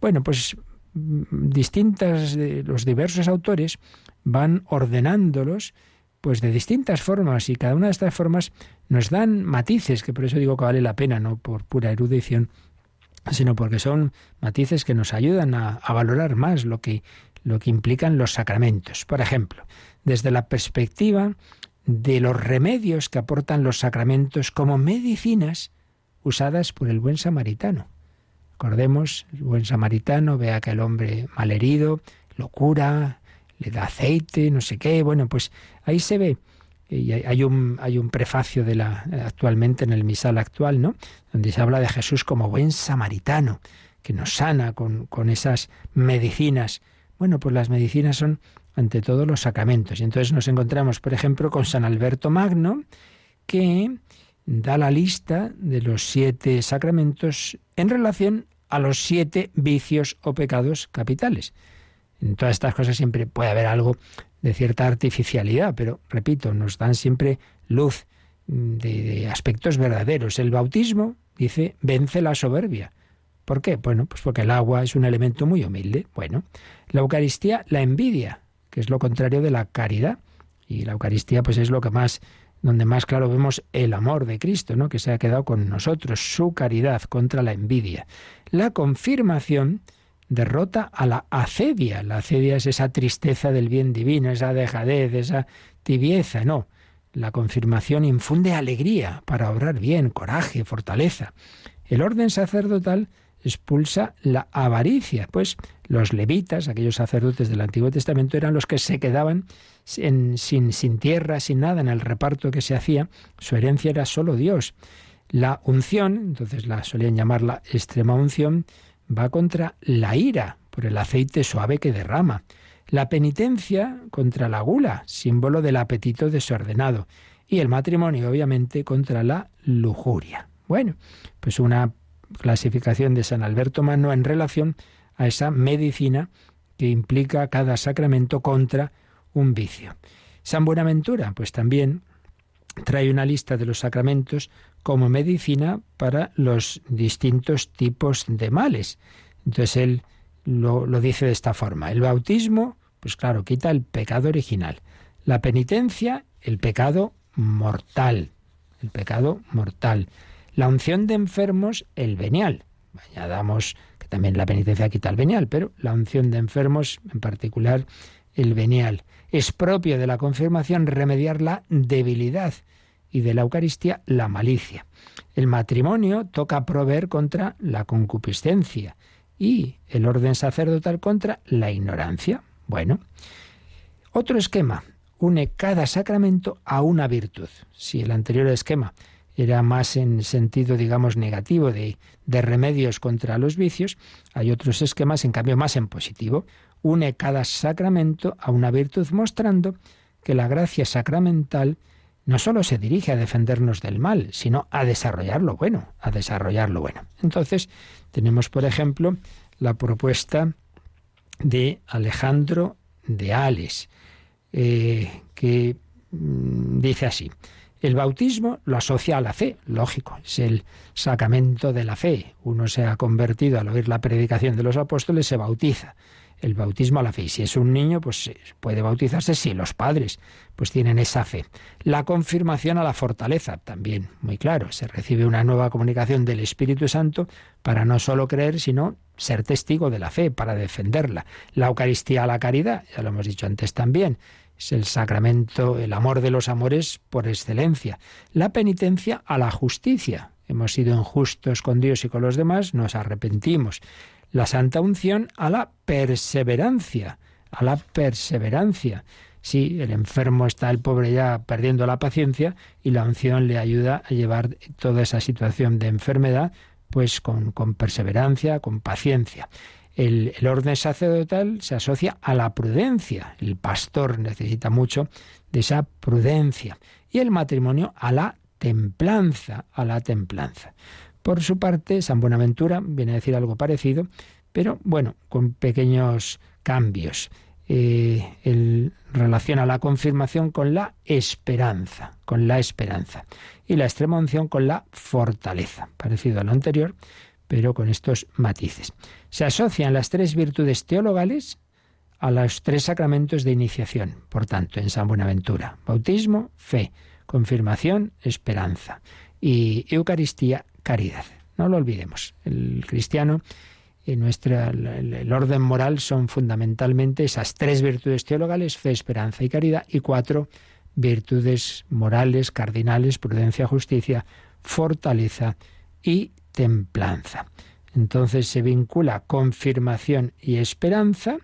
Bueno, pues mm, distintas los diversos autores van ordenándolos pues de distintas formas y cada una de estas formas nos dan matices, que por eso digo que vale la pena, no por pura erudición, sino porque son matices que nos ayudan a, valorar más lo que, lo que implican los sacramentos. Por ejemplo, desde la perspectiva de los remedios que aportan los sacramentos como medicinas usadas por el buen samaritano. Recordemos, el buen samaritano ve a aquel hombre malherido, lo cura, le da aceite, no sé qué. Bueno, pues ahí se ve. Y hay un, hay un prefacio de la, actualmente en el misal actual, ¿no? Donde se habla de Jesús como buen samaritano, que nos sana con, con esas medicinas. Bueno, pues las medicinas son ante todo los sacramentos. Y entonces nos encontramos, por ejemplo, con San Alberto Magno, que da la lista de los siete sacramentos en relación a los siete vicios o pecados capitales. En todas estas cosas siempre puede haber algo de cierta artificialidad, pero repito, nos dan siempre luz de, de aspectos verdaderos. El bautismo, dice, vence la soberbia. ¿Por qué? Bueno, pues porque el agua es un elemento muy humilde. Bueno, la Eucaristía, la envidia, que es lo contrario de la caridad. Y la Eucaristía, pues es lo que más donde más claro vemos el amor de Cristo, ¿no? que se ha quedado con nosotros, su caridad contra la envidia. La confirmación derrota a la acedia. La acedia es esa tristeza del bien divino, esa dejadez, esa tibieza, no. La confirmación infunde alegría para obrar bien, coraje, fortaleza. El orden sacerdotal expulsa la avaricia, pues los levitas, aquellos sacerdotes del Antiguo Testamento, eran los que se quedaban sin, sin tierra, sin nada en el reparto que se hacía, su herencia era solo Dios. La unción, entonces la solían llamar la extrema unción, va contra la ira, por el aceite suave que derrama. La penitencia contra la gula, símbolo del apetito desordenado. Y el matrimonio, obviamente, contra la lujuria. Bueno, pues una clasificación de San Alberto Mano en relación a esa medicina que implica cada sacramento contra un vicio. San Buenaventura, pues también trae una lista de los sacramentos como medicina para los distintos tipos de males. Entonces él lo, dice de esta forma. El bautismo, pues claro, quita el pecado original. La penitencia, el pecado mortal. El pecado mortal. La unción de enfermos, el venial. Añadamos que también la penitencia quita el venial, pero la unción de enfermos, en particular el venial. Es propio de la confirmación remediar la debilidad y de la Eucaristía la malicia. El matrimonio toca proveer contra la concupiscencia y el orden sacerdotal contra la ignorancia. Bueno, otro esquema une cada sacramento a una virtud. Si el anterior esquema era más en sentido, digamos, negativo de, de, remedios contra los vicios, hay otros esquemas, en cambio, más en positivo. Une cada sacramento a una virtud mostrando que la gracia sacramental no solo se dirige a defendernos del mal, sino a desarrollar lo bueno, a desarrollar lo bueno. Entonces, tenemos, por ejemplo, la propuesta de Alejandro de Ales, eh, que mm, dice así, el bautismo lo asocia a la fe, lógico, es el sacramento de la fe. Uno se ha convertido al oír la predicación de los apóstoles, se bautiza. El bautismo a la fe. Y si es un niño, pues puede bautizarse si los padres pues tienen esa fe. La confirmación a la fortaleza, también, muy claro. Se recibe una nueva comunicación del Espíritu Santo para no solo creer, sino ser testigo de la fe, para defenderla. La Eucaristía a la caridad, ya lo hemos dicho antes también es el sacramento, el amor de los amores por excelencia. La penitencia a la justicia. Hemos sido injustos con Dios y con los demás, nos arrepentimos. La santa unción a la perseverancia, a la perseverancia. Sí, el enfermo está el pobre ya perdiendo la paciencia y la unción le ayuda a llevar toda esa situación de enfermedad pues con, con perseverancia, con paciencia. El, orden sacerdotal se asocia a la prudencia. El pastor necesita mucho de esa prudencia. Y el matrimonio a la templanza, a la templanza. Por su parte, San Buenaventura viene a decir algo parecido, pero bueno, con pequeños cambios. Eh, él relaciona la confirmación con la esperanza, con la esperanza, y la extrema unción con la fortaleza, parecido a lo anterior, pero con estos matices. Se asocian las tres virtudes teologales a los tres sacramentos de iniciación, por tanto, en San Buenaventura. Bautismo, fe, confirmación, esperanza y Eucaristía, caridad. No lo olvidemos. El cristiano y nuestra, el orden moral son fundamentalmente esas tres virtudes teologales, fe, esperanza y caridad, y cuatro virtudes morales, cardinales, prudencia, justicia, fortaleza y templanza. Entonces se vincula confirmación y esperanza,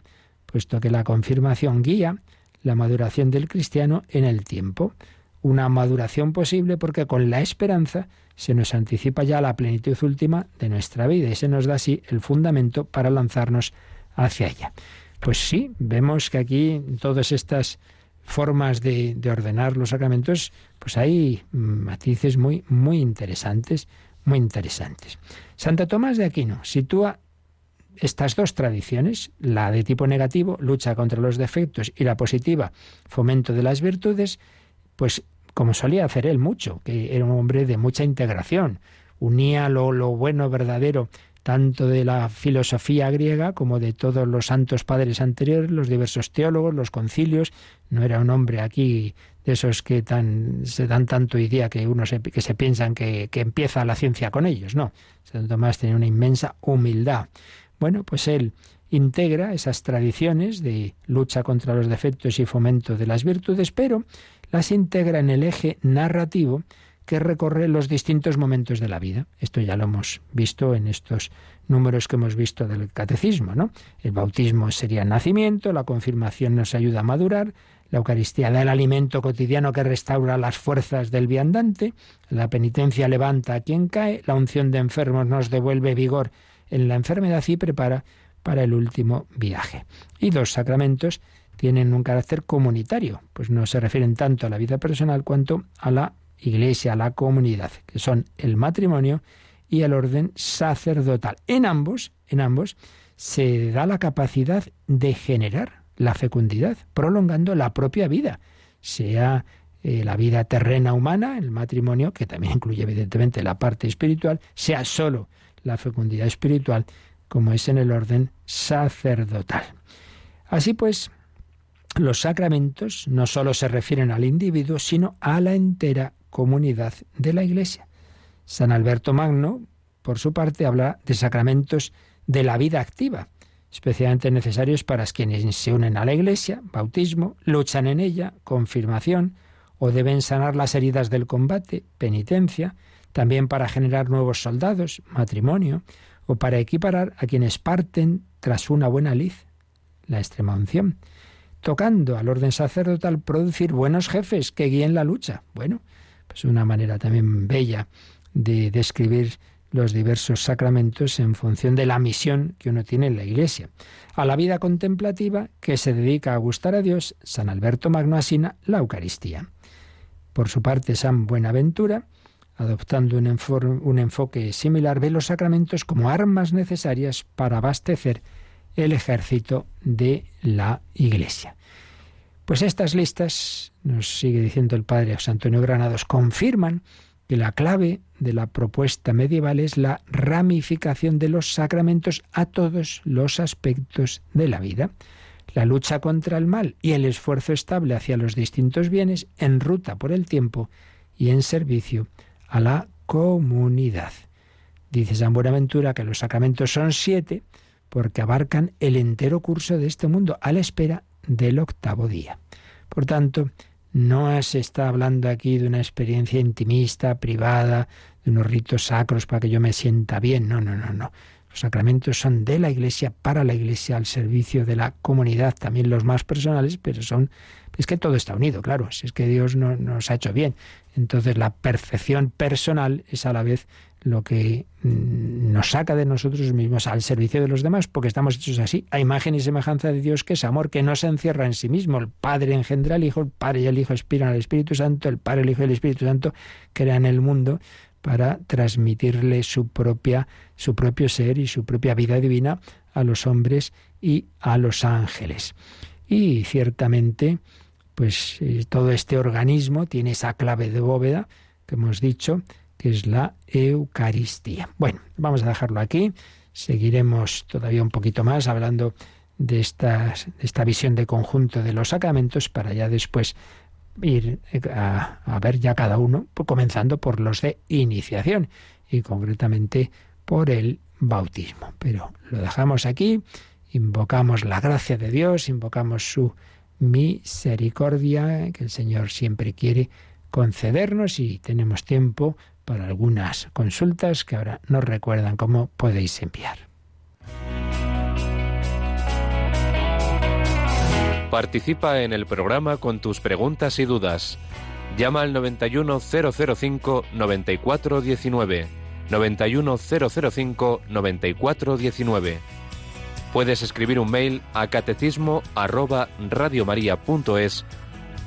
puesto que la confirmación guía la maduración del cristiano en el tiempo. Una maduración posible porque con la esperanza se nos anticipa ya la plenitud última de nuestra vida y se nos da así el fundamento para lanzarnos hacia ella. Pues sí, vemos que aquí todas estas formas de, de ordenar los sacramentos, pues hay matices muy, muy interesantes, muy interesantes. Santa Tomás de Aquino sitúa estas dos tradiciones, la de tipo negativo, lucha contra los defectos, y la positiva, fomento de las virtudes, pues como solía hacer él mucho, que era un hombre de mucha integración, unía lo, lo bueno, verdadero, tanto de la filosofía griega como de todos los santos padres anteriores, los diversos teólogos, los concilios. No era un hombre aquí de esos que tan, se dan tanto idea que uno se, que se piensan que, que empieza la ciencia con ellos. No, Santo Tomás tenía una inmensa humildad. Bueno, pues él integra esas tradiciones de lucha contra los defectos y fomento de las virtudes, pero las integra en el eje narrativo que recorre los distintos momentos de la vida. Esto ya lo hemos visto en estos números que hemos visto del catecismo, ¿no? El bautismo sería el nacimiento, la confirmación nos ayuda a madurar, la Eucaristía da el alimento cotidiano que restaura las fuerzas del viandante, la penitencia levanta a quien cae, la unción de enfermos nos devuelve vigor en la enfermedad y prepara para el último viaje. Y los sacramentos tienen un carácter comunitario, pues no se refieren tanto a la vida personal cuanto a la iglesia, a la comunidad, que son el matrimonio y el orden sacerdotal. En ambos, en ambos se da la capacidad de generar la fecundidad, prolongando la propia vida, sea eh, la vida terrena humana, el matrimonio, que también incluye evidentemente la parte espiritual, sea solo la fecundidad espiritual, como es en el orden sacerdotal. Así pues, los sacramentos no solo se refieren al individuo, sino a la entera comunidad de la Iglesia. San Alberto Magno, por su parte, habla de sacramentos de la vida activa, especialmente necesarios para quienes se unen a la Iglesia, bautismo, luchan en ella, confirmación, o deben sanar las heridas del combate, penitencia, también para generar nuevos soldados, matrimonio, o para equiparar a quienes parten tras una buena liz, la extrema unción, tocando al orden sacerdotal producir buenos jefes que guíen la lucha. Bueno, pues una manera también bella de describir los diversos sacramentos en función de la misión que uno tiene en la Iglesia. A la vida contemplativa que se dedica a gustar a Dios, San Alberto Magno asina la Eucaristía. Por su parte, San Buenaventura adoptando un, enfoque similar, ve los sacramentos como armas necesarias para abastecer el ejército de la Iglesia. Pues estas listas, nos sigue diciendo el padre José Antonio Granados, confirman que la clave de la propuesta medieval es la ramificación de los sacramentos a todos los aspectos de la vida. La lucha contra el mal y el esfuerzo estable hacia los distintos bienes en ruta por el tiempo y en servicio a la comunidad. Dice San Buenaventura que los sacramentos son siete porque abarcan el entero curso de este mundo a la espera del octavo día. Por tanto, no se está hablando aquí de una experiencia intimista, privada, de unos ritos sacros para que yo me sienta bien. No, no, no, no. Los sacramentos son de la Iglesia, para la Iglesia, al servicio de la comunidad, también los más personales, pero son... Es que todo está unido, claro, si es que Dios no, nos ha hecho bien. Entonces la perfección personal es a la vez lo que mm, nos saca de nosotros mismos al servicio de los demás, porque estamos hechos así, a imagen y semejanza de Dios, que es amor, que no se encierra en sí mismo. El Padre engendra al Hijo, el Padre y el Hijo expiran al Espíritu Santo, el Padre, el Hijo y el Espíritu Santo crean el mundo para transmitirle su propia su propio ser y su propia vida divina a los hombres y a los ángeles. Y ciertamente pues eh, todo este organismo tiene esa clave de bóveda que hemos dicho, que es la Eucaristía. Bueno, vamos a dejarlo aquí. Seguiremos todavía un poquito más hablando de, esta visión de conjunto de los sacramentos para ya después ir eh, a, ver ya cada uno, comenzando por los de iniciación y concretamente por el bautismo. Pero lo dejamos aquí, invocamos la gracia de Dios, invocamos su misericordia que el Señor siempre quiere concedernos y tenemos tiempo para algunas consultas que ahora no recuerdan cómo podéis enviar. Participa en el programa con tus preguntas y dudas. Llama al 91005 9419. 91005 9419. Puedes escribir un mail a catecismo arroba radiomaria.es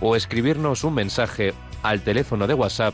o escribirnos un mensaje al teléfono de WhatsApp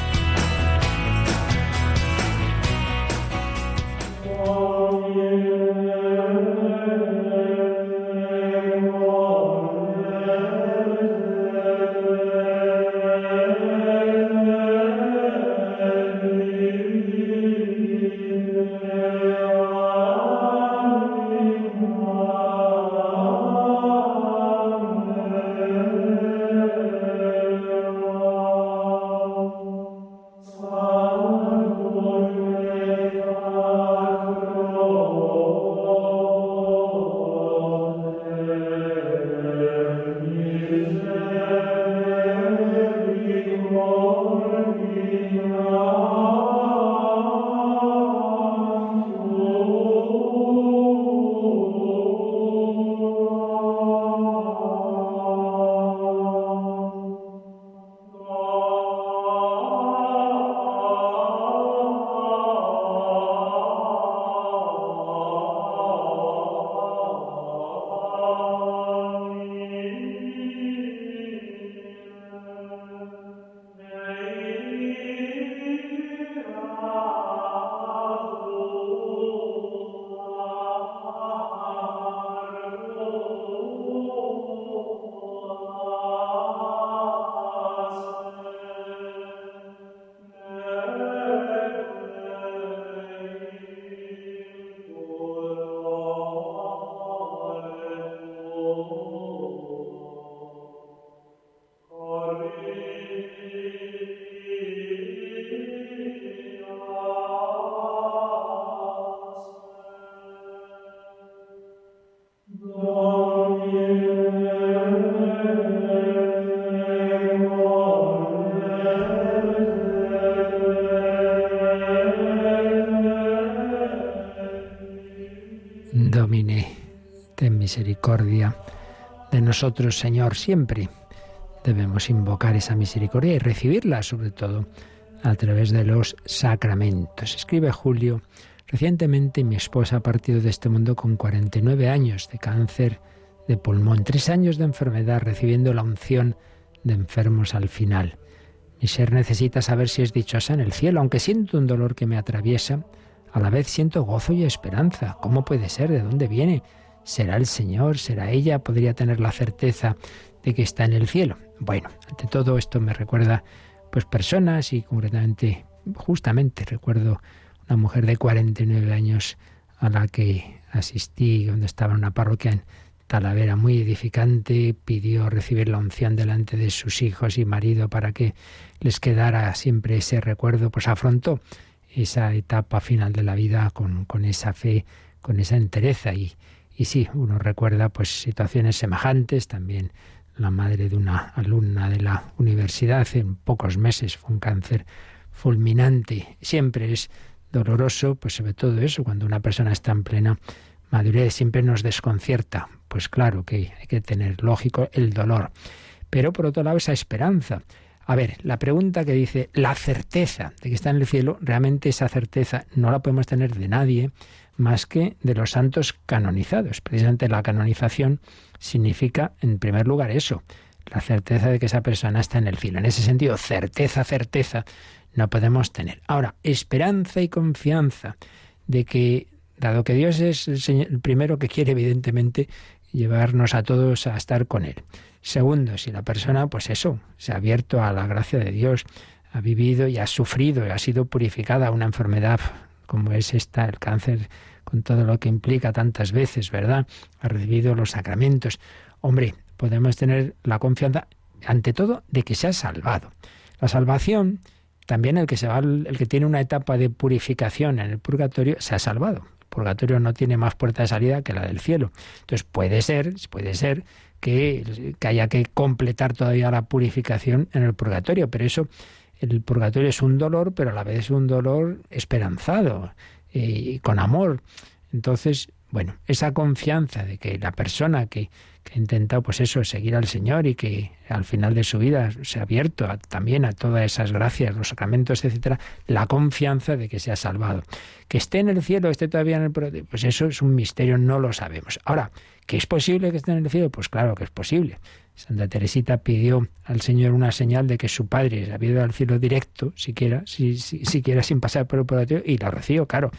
misericordia de nosotros, Señor, siempre. Debemos invocar esa misericordia y recibirla, sobre todo, a través de los sacramentos. Escribe Julio, recientemente mi esposa ha partido de este mundo con 49 años de cáncer de pulmón, tres años de enfermedad, recibiendo la unción de enfermos al final. Mi ser necesita saber si es dichosa en el cielo, aunque siento un dolor que me atraviesa, a la vez siento gozo y esperanza. ¿Cómo puede ser? ¿De dónde viene? Será el Señor, será ella, podría tener la certeza de que está en el cielo. Bueno, ante todo esto me recuerda pues personas y concretamente, justamente recuerdo una mujer de 49 años a la que asistí donde estaba en una parroquia en Talavera muy edificante, pidió recibir la unción delante de sus hijos y marido para que les quedara siempre ese recuerdo, pues afrontó esa etapa final de la vida con, con esa fe, con esa entereza y, y sí, uno recuerda pues situaciones semejantes, también la madre de una alumna de la universidad en pocos meses fue un cáncer fulminante. Siempre es doloroso, pues sobre todo eso, cuando una persona está en plena madurez, siempre nos desconcierta. Pues claro que hay que tener lógico el dolor. Pero por otro lado, esa esperanza. A ver, la pregunta que dice la certeza de que está en el cielo, realmente esa certeza no la podemos tener de nadie, más que de los santos canonizados. Precisamente la canonización significa, en primer lugar, eso, la certeza de que esa persona está en el cielo. En ese sentido, certeza, certeza, no podemos tener. Ahora, esperanza y confianza de que, dado que Dios es el, primero que quiere, evidentemente, llevarnos a todos a estar con Él. Segundo, si la persona, pues eso, se ha abierto a la gracia de Dios, ha vivido y ha sufrido y ha sido purificada una enfermedad como es esta, el cáncer, con todo lo que implica tantas veces, ¿verdad? Ha recibido los sacramentos. Hombre, podemos tener la confianza, ante todo, de que se ha salvado. La salvación, también el que se va, el que tiene una etapa de purificación en el purgatorio, se ha salvado. purgatorio no tiene más puerta de salida que la del cielo. Entonces puede ser, puede ser que haya que completar todavía la purificación en el purgatorio, pero eso, el purgatorio es un dolor, pero a la vez es un dolor esperanzado y con amor. Entonces, bueno, esa confianza de que la persona que, que ha intentado, pues eso, seguir al Señor y que al final de su vida se ha abierto también a todas esas gracias, los sacramentos, etcétera, la confianza de que se ha salvado. Que esté en el cielo, esté todavía en el pues eso es un misterio, no lo sabemos. Ahora, ¿que es posible que esté en el cielo? Pues claro que es posible. Santa Teresita pidió al Señor una señal de que su padre había ido al cielo directo, siquiera, si, siquiera sin pasar por el purgatorio, y la recibió, claro.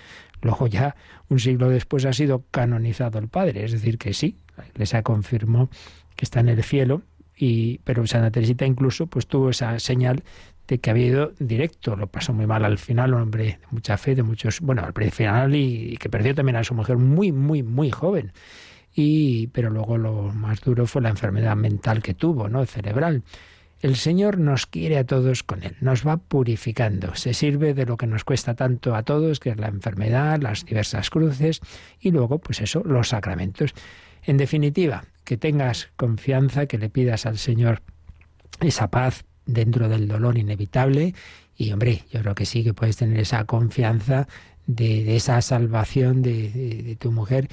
Luego ya, un siglo después, ha sido canonizado el Padre, es decir, que sí, la Iglesia confirmó que está en el cielo, y, pero Santa Teresita incluso pues tuvo esa señal de que había ido directo, lo pasó muy mal al final, un hombre de mucha fe, de muchos, bueno, al final y, y que perdió también a su mujer muy, muy, muy joven. Y, pero luego lo más duro fue la enfermedad mental que tuvo, ¿no? cerebral. El Señor nos quiere a todos con Él, nos va purificando, se sirve de lo que nos cuesta tanto a todos, que es la enfermedad, las diversas cruces y luego, pues eso, los sacramentos. En definitiva, que tengas confianza, que le pidas al Señor esa paz dentro del dolor inevitable y, hombre, yo creo que sí que puedes tener esa confianza de, esa salvación de, de tu mujer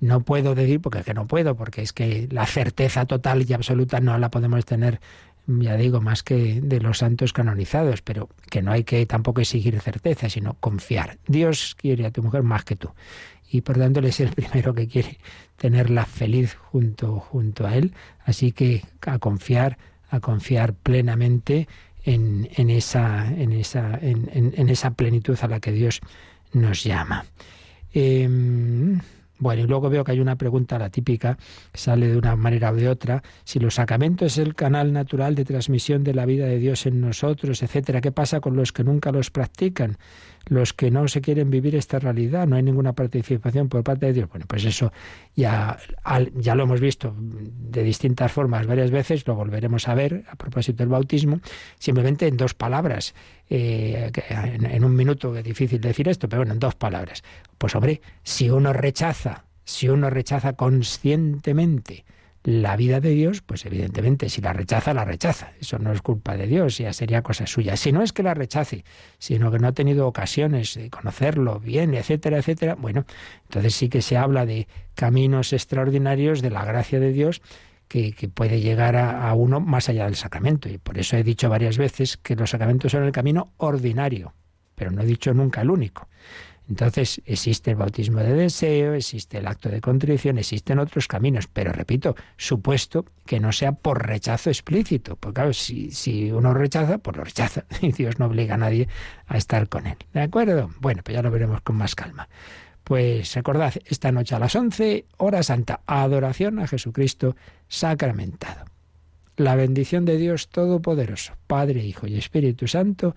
no puedo decir, porque es que no puedo, porque es que la certeza total y absoluta no la podemos tener ya digo, más que de los santos canonizados, pero que no hay que tampoco exigir certeza, sino confiar. Dios quiere a tu mujer más que tú. Y por tanto él es el primero que quiere tenerla feliz junto, junto a él. Así que a confiar, a confiar plenamente en, en esa, en, esa, en, en, esa plenitud a la que Dios nos llama. Em, bueno, y luego veo que hay una pregunta, la típica, que sale de una manera o de otra, si los sacramentos es el canal natural de transmisión de la vida de Dios en nosotros, etcétera, ¿qué pasa con los que nunca los practican? Los que no se quieren vivir esta realidad, no hay ninguna participación por parte de Dios. Bueno, pues eso ya, ya lo hemos visto de distintas formas varias veces, lo volveremos a ver a propósito del bautismo, simplemente en dos palabras. Eh, en, en un minuto es difícil decir esto, pero bueno, en dos palabras. Pues hombre, si uno rechaza, si uno rechaza conscientemente, la vida de Dios, pues evidentemente si la rechaza, la rechaza. Eso no es culpa de Dios, ya sería cosa suya. Si no es que la rechace, sino que no ha tenido ocasiones de conocerlo bien, etcétera, etcétera, bueno, entonces sí que se habla de caminos extraordinarios de la gracia de Dios que, puede llegar a, a, uno más allá del sacramento. Y por eso he dicho varias veces que los sacramentos son el camino ordinario, pero no he dicho nunca el único. Entonces existe el bautismo de deseo, existe el acto de contrición, existen otros caminos, pero repito, supuesto que no sea por rechazo explícito, porque claro, si, si uno rechaza, pues lo rechaza y Dios no obliga a nadie a estar con él. ¿De acuerdo? Bueno, pues ya lo veremos con más calma. Pues recordad, esta noche a las 11, hora santa, adoración a Jesucristo sacramentado. La bendición de Dios Todopoderoso, Padre, Hijo y Espíritu Santo,